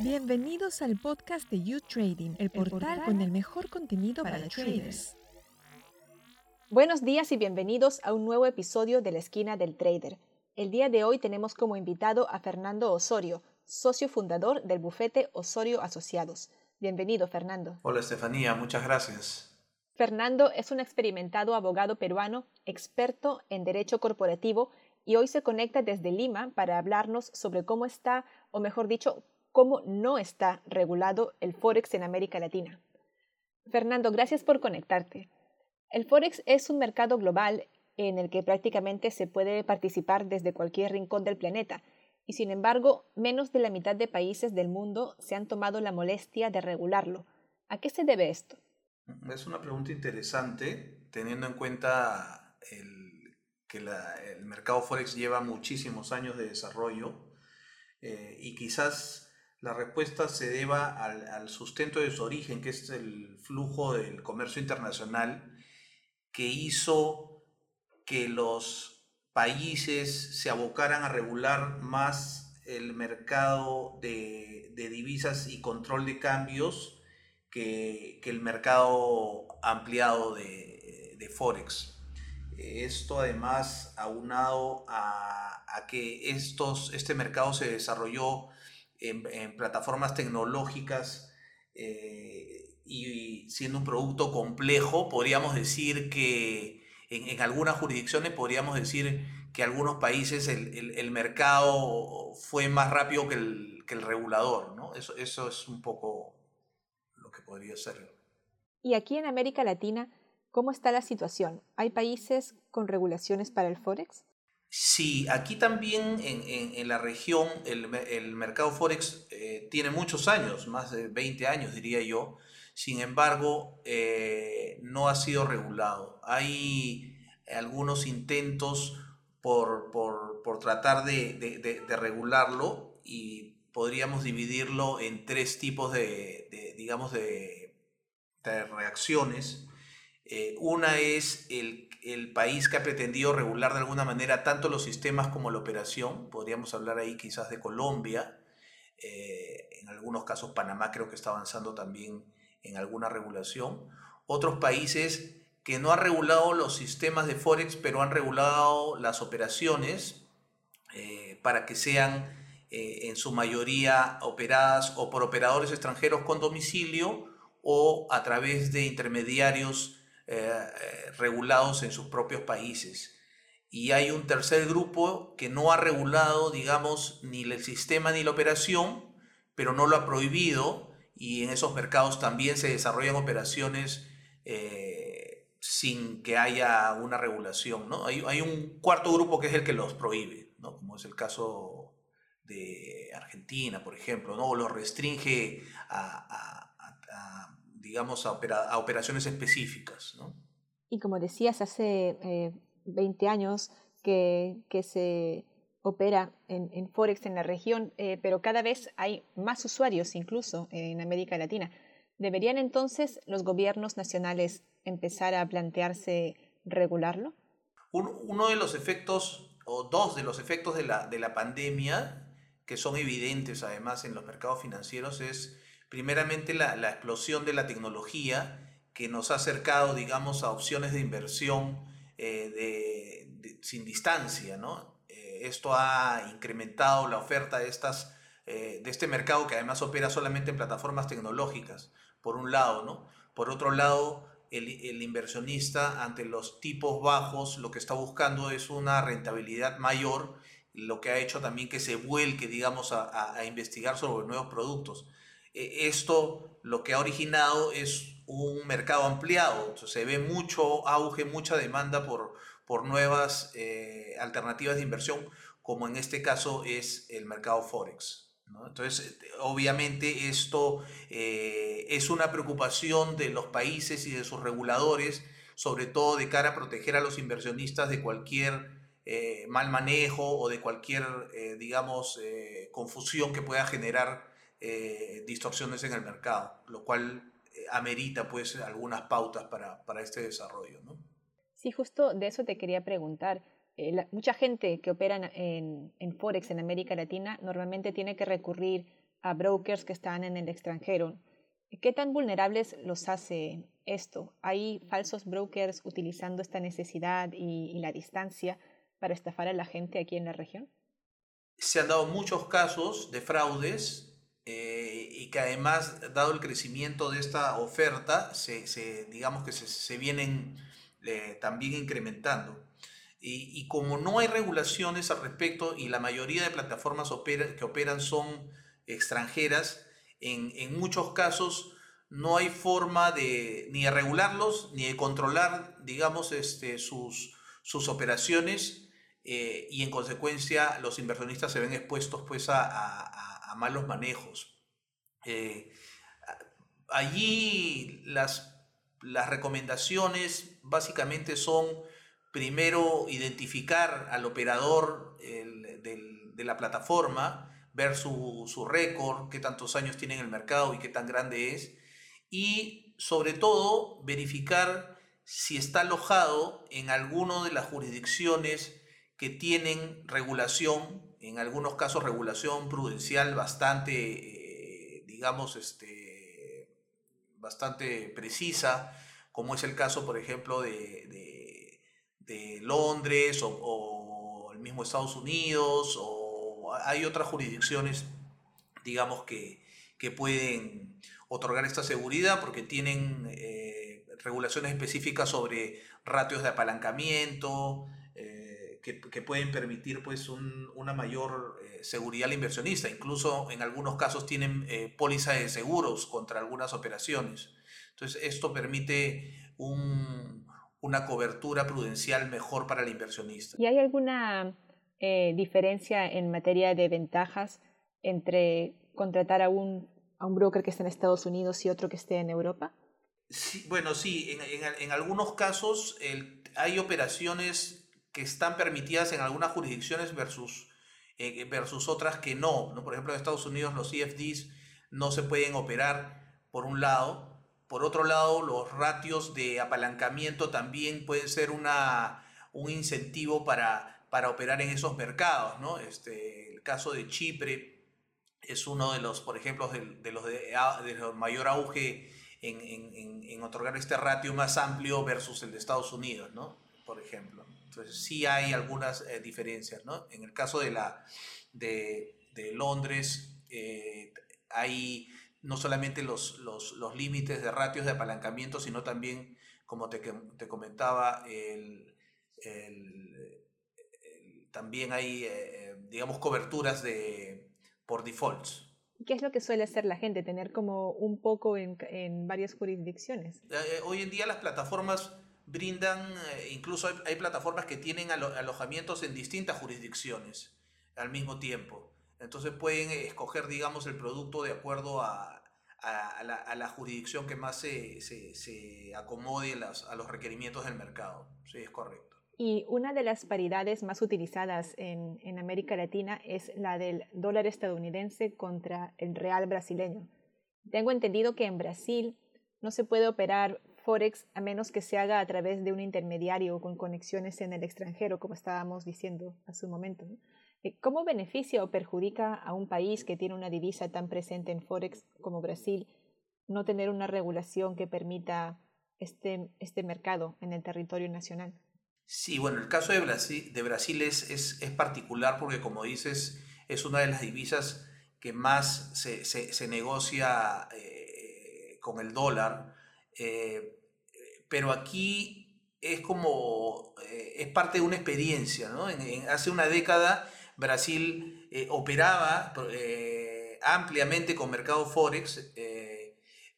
Bienvenidos al podcast de You Trading, el portal con el mejor contenido para, traders. Buenos días y bienvenidos a un nuevo episodio de la esquina del trader. El día de hoy tenemos como invitado a Fernando Osorio, socio fundador del bufete Osorio Asociados. Bienvenido, Fernando. Hola, Estefanía, muchas gracias. Fernando es un experimentado abogado peruano, experto en derecho corporativo y hoy se conecta desde Lima para hablarnos sobre cómo está, o mejor dicho, cómo no está regulado el Forex en América Latina. Fernando, gracias por conectarte. El Forex es un mercado global en el que prácticamente se puede participar desde cualquier rincón del planeta, y sin embargo, menos de la mitad de países del mundo se han tomado la molestia de regularlo. ¿A qué se debe esto? Es una pregunta interesante, teniendo en cuenta el, que el mercado Forex lleva muchísimos años de desarrollo eh, y quizás la respuesta se deba al, sustento de su origen, que es el flujo del comercio internacional, que hizo que los países se abocaran a regular más el mercado de, de divisas y control de cambios que, el mercado ampliado de, Forex. Esto además aunado a, a, que estos, este mercado se desarrolló en, plataformas tecnológicas eh, y, siendo un producto complejo, podríamos decir que en, algunas jurisdicciones podríamos decir que en algunos países el, mercado fue más rápido que el, que el regulador. ¿no? Eso, eso es un poco podría ser. Y aquí en América Latina, ¿cómo está la situación? ¿Hay países con regulaciones para el Forex? Sí, aquí también en, la región el, mercado Forex eh, tiene muchos años, más de 20 años diría yo, sin embargo eh, no ha sido regulado. Hay algunos intentos por, tratar de, regularlo y podríamos dividirlo en tres tipos de, digamos, de, reacciones. Eh, una es el, país que ha pretendido regular de alguna manera tanto los sistemas como la operación. Podríamos hablar ahí quizás de Colombia. Eh, en algunos casos Panamá creo que está avanzando también en alguna regulación. Otros países que no han regulado los sistemas de Forex, pero han regulado las operaciones eh, para que sean eh, en su mayoría operadas o por operadores extranjeros con domicilio o a través de intermediarios eh, eh, regulados en sus propios países. Y hay un tercer grupo que no ha regulado, digamos, ni el sistema ni la operación, pero no lo ha prohibido y en esos mercados también se desarrollan operaciones sin que haya una regulación. ¿no? Hay, hay, un cuarto grupo que es el que los prohíbe, ¿no? como es el caso de Argentina, por ejemplo, ¿no? o lo restringe a, digamos, a, operaciones específicas. ¿no? Y como decías, hace 20 eh, años que, que, se opera en, Forex en la región, eh, pero cada vez hay más usuarios incluso en América Latina. ¿Deberían entonces los gobiernos nacionales empezar a plantearse regularlo? uno de los efectos, o dos de los efectos de la, de la pandemia que son evidentes además en los mercados financieros es primeramente la, explosión de la tecnología que nos ha acercado, digamos, a opciones de inversión eh, sin distancia, ¿no? Eh, esto ha incrementado la oferta de, estas, eh, de este mercado que además opera solamente en plataformas tecnológicas, por un lado, ¿no? Por otro lado, el, el, inversionista ante los tipos bajos lo que está buscando es una rentabilidad mayor lo que ha hecho también que se vuelque, digamos, a, investigar sobre nuevos productos. E, esto lo que ha originado es un mercado ampliado, se ve mucho auge, mucha demanda por, por nuevas eh, alternativas de inversión, como en este caso es el mercado Forex. Entonces, obviamente esto eh, es una preocupación de los países y de sus reguladores, sobre todo de cara a proteger a los inversionistas de cualquier eh, mal manejo o de cualquier, eh, digamos, eh, confusión que pueda generar distorsiones en el mercado, lo cual amerita pues algunas pautas para, para este desarrollo. ¿no? Sí, justo de eso te quería preguntar. eh, mucha gente que opera en, en, Forex en América Latina normalmente tiene que recurrir a brokers que están en el extranjero. ¿Qué tan vulnerables los hace esto? ¿Hay falsos brokers utilizando esta necesidad y, la distancia para estafar a la gente aquí en la región? Se han dado muchos casos de fraudes eh, y que además, dado el crecimiento de esta oferta, se, digamos que se, vienen eh, también incrementando. Y, como no hay regulaciones al respecto y la mayoría de plataformas que operan son extranjeras, en, en, muchos casos no hay forma de ni de regularlos ni de controlar, digamos, este, sus, sus operaciones eh, y en consecuencia los inversionistas se ven expuestos pues a, a, a malos manejos. Eh, allí las, las recomendaciones básicamente son primero identificar al operador de la plataforma, ver su, su récord, qué tantos años tiene en el mercado y qué tan grande es, y sobre todo verificar si está alojado en alguna de las jurisdicciones que tienen regulación, en algunos casos regulación prudencial bastante, digamos, este, bastante precisa, como es el caso, por ejemplo, de de Londres o, el mismo Estados Unidos o hay otras jurisdicciones, digamos, que, que pueden otorgar esta seguridad porque tienen eh, regulaciones específicas sobre ratios de apalancamiento, que, que, pueden permitir pues un, una mayor eh, seguridad al inversionista. Incluso en algunos casos tienen póliza de seguros contra algunas operaciones. Entonces esto permite un, una cobertura prudencial mejor para el inversionista. ¿Y hay alguna eh, diferencia en materia de ventajas entre contratar a un, a un broker que está en Estados Unidos y otro que esté en Europa? Sí, bueno, sí, en, en, algunos casos hay operaciones que están permitidas en algunas jurisdicciones versus, eh, versus otras que no, no. Por ejemplo, en Estados Unidos los CFDs no se pueden operar por un lado, por otro lado, los ratios de apalancamiento también pueden ser una, un incentivo para, para operar en esos mercados. ¿no? Este, el caso de Chipre es uno de los, por ejemplo, de, los de, mayor auge en, en, en, otorgar este ratio más amplio versus el de Estados Unidos, ¿no? Por ejemplo. Entonces sí hay algunas eh, diferencias. ¿no? En el caso de, la, de, de Londres eh, hay no solamente los, los, los, límites de ratios de apalancamiento, sino también, como te, te comentaba, el, el, también hay, eh, eh, digamos, coberturas de, por defaults. ¿Qué es lo que suele hacer la gente? Tener como un poco en, en varias jurisdicciones. Eh, hoy en día las plataformas brindan, incluso hay, plataformas que tienen alojamientos en distintas jurisdicciones al mismo tiempo. Entonces pueden escoger, digamos, el producto de acuerdo a, a, la, jurisdicción que más se, se, se acomode a los, requerimientos del mercado. Sí, es correcto. Y una de las paridades más utilizadas en, en América Latina es la del dólar estadounidense contra el real brasileño. Tengo entendido que en Brasil no se puede operar Forex a menos que se haga a través de un intermediario con conexiones en el extranjero, como estábamos diciendo hace un momento. Eh, ¿Cómo beneficia o perjudica a un país que tiene una divisa tan presente en Forex como Brasil no tener una regulación que permita este, este mercado en el territorio nacional? Sí, bueno, el caso de Brasil, es, es particular porque, como dices, es una de las divisas que más se, se, se negocia eh, con el dólar. Eh, pero aquí es como, eh, es parte de una experiencia, ¿no? Hace una década Brasil eh, operaba eh, ampliamente con mercado forex,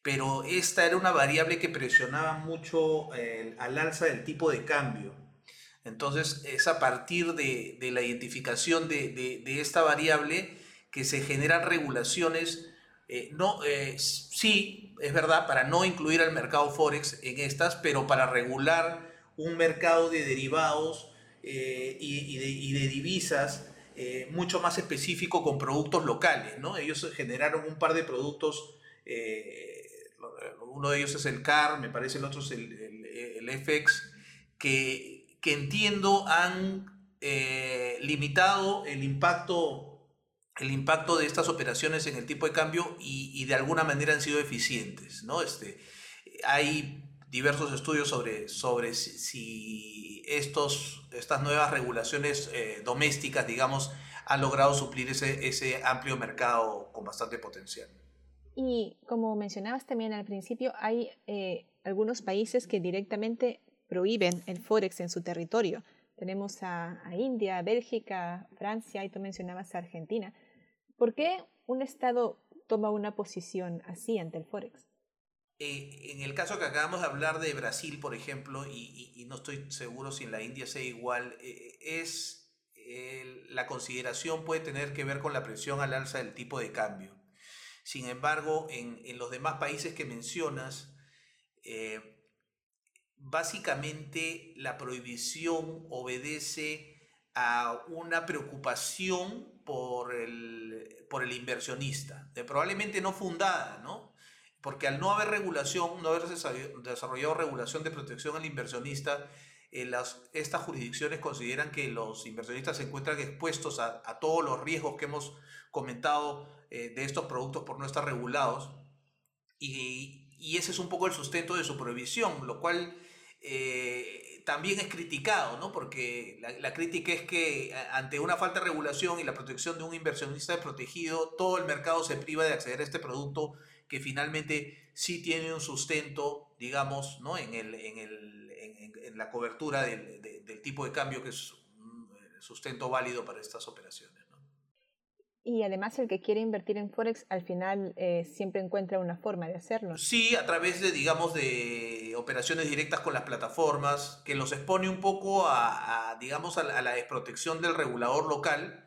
pero esta era una variable que presionaba mucho al alza del tipo de cambio. Entonces es a partir de, de la identificación de, de, de, esta variable que se generan regulaciones, no, sí, es verdad, para no incluir al mercado forex en estas, pero para regular un mercado de derivados y, y, de, divisas eh, mucho más específico con productos locales, ¿no? Ellos generaron un par de productos, eh, uno de ellos es el CAR, me parece el otro es el, el, FX, que, que entiendo han eh, limitado el impacto, el impacto de estas operaciones en el tipo de cambio y, de alguna manera han sido eficientes. ¿no? Este, hay diversos estudios sobre, sobre si, estos, estas nuevas regulaciones eh, domésticas, digamos, han logrado suplir ese, ese amplio mercado con bastante potencial. Y como mencionabas también al principio, hay eh, algunos países que directamente prohíben el Forex en su territorio. Tenemos a, India, Bélgica, Francia y tú mencionabas a Argentina. ¿Por qué un Estado toma una posición así ante el Forex? Eh, en el caso que acabamos de hablar de Brasil, por ejemplo, y, no estoy seguro si en la India sea igual, eh, es la consideración puede tener que ver con la presión al alza del tipo de cambio. Sin embargo, en, los demás países que mencionas, eh, básicamente la prohibición obedece a una preocupación por el, por el inversionista, probablemente no fundada, ¿no? Porque al no haber regulación, no haber desarrollado regulación de protección al inversionista, eh, las, estas jurisdicciones consideran que los inversionistas se encuentran expuestos a, todos los riesgos que hemos comentado eh, de estos productos por no estar regulados. Y, y, ese es un poco el sustento de su prohibición, lo cual eh, también es criticado, ¿no? porque la, crítica es que ante una falta de regulación y la protección de un inversionista desprotegido, todo el mercado se priva de acceder a este producto que finalmente sí tiene un sustento, digamos, ¿no? en, el, en, el, en, la cobertura del, del, tipo de cambio que es un eh, sustento válido para estas operaciones. Y además el que quiere invertir en Forex al final eh, siempre encuentra una forma de hacerlo. Sí, a través de, digamos, de operaciones directas con las plataformas, que los expone un poco a, digamos, a la, desprotección del regulador local,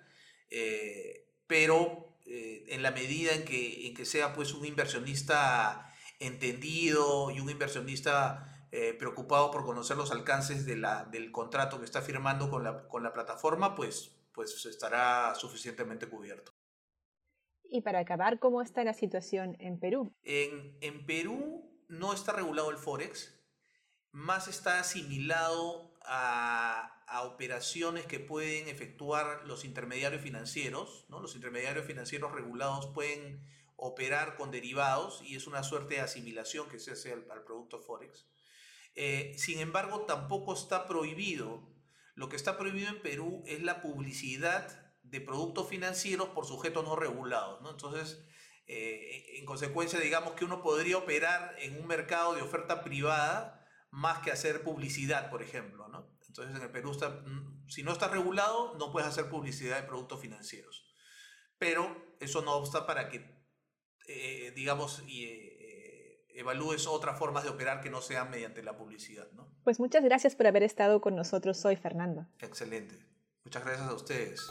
eh, pero eh, en la medida en que, en que sea pues un inversionista entendido y un inversionista preocupado por conocer los alcances de la, del contrato que está firmando con la, con la plataforma, pues pues estará suficientemente cubierto. Y para acabar, ¿cómo está la situación en Perú? En, en Perú no está regulado el Forex, más está asimilado a, a, operaciones que pueden efectuar los intermediarios financieros. ¿no? Los intermediarios financieros regulados pueden operar con derivados y es una suerte de asimilación que se hace al, producto Forex. Eh, sin embargo, tampoco está prohibido lo que está prohibido en Perú es la publicidad de productos financieros por sujetos no regulados. ¿no? Entonces, eh, en consecuencia, digamos que uno podría operar en un mercado de oferta privada más que hacer publicidad, por ejemplo. ¿no? Entonces, en el Perú, está, mm, si no está regulado, no puedes hacer publicidad de productos financieros. Pero eso no obsta para que, eh, digamos, y, eh, evalúes otras formas de operar que no sean mediante la publicidad. ¿no? Pues muchas gracias por haber estado con nosotros hoy, Fernando. Excelente. Muchas gracias a ustedes.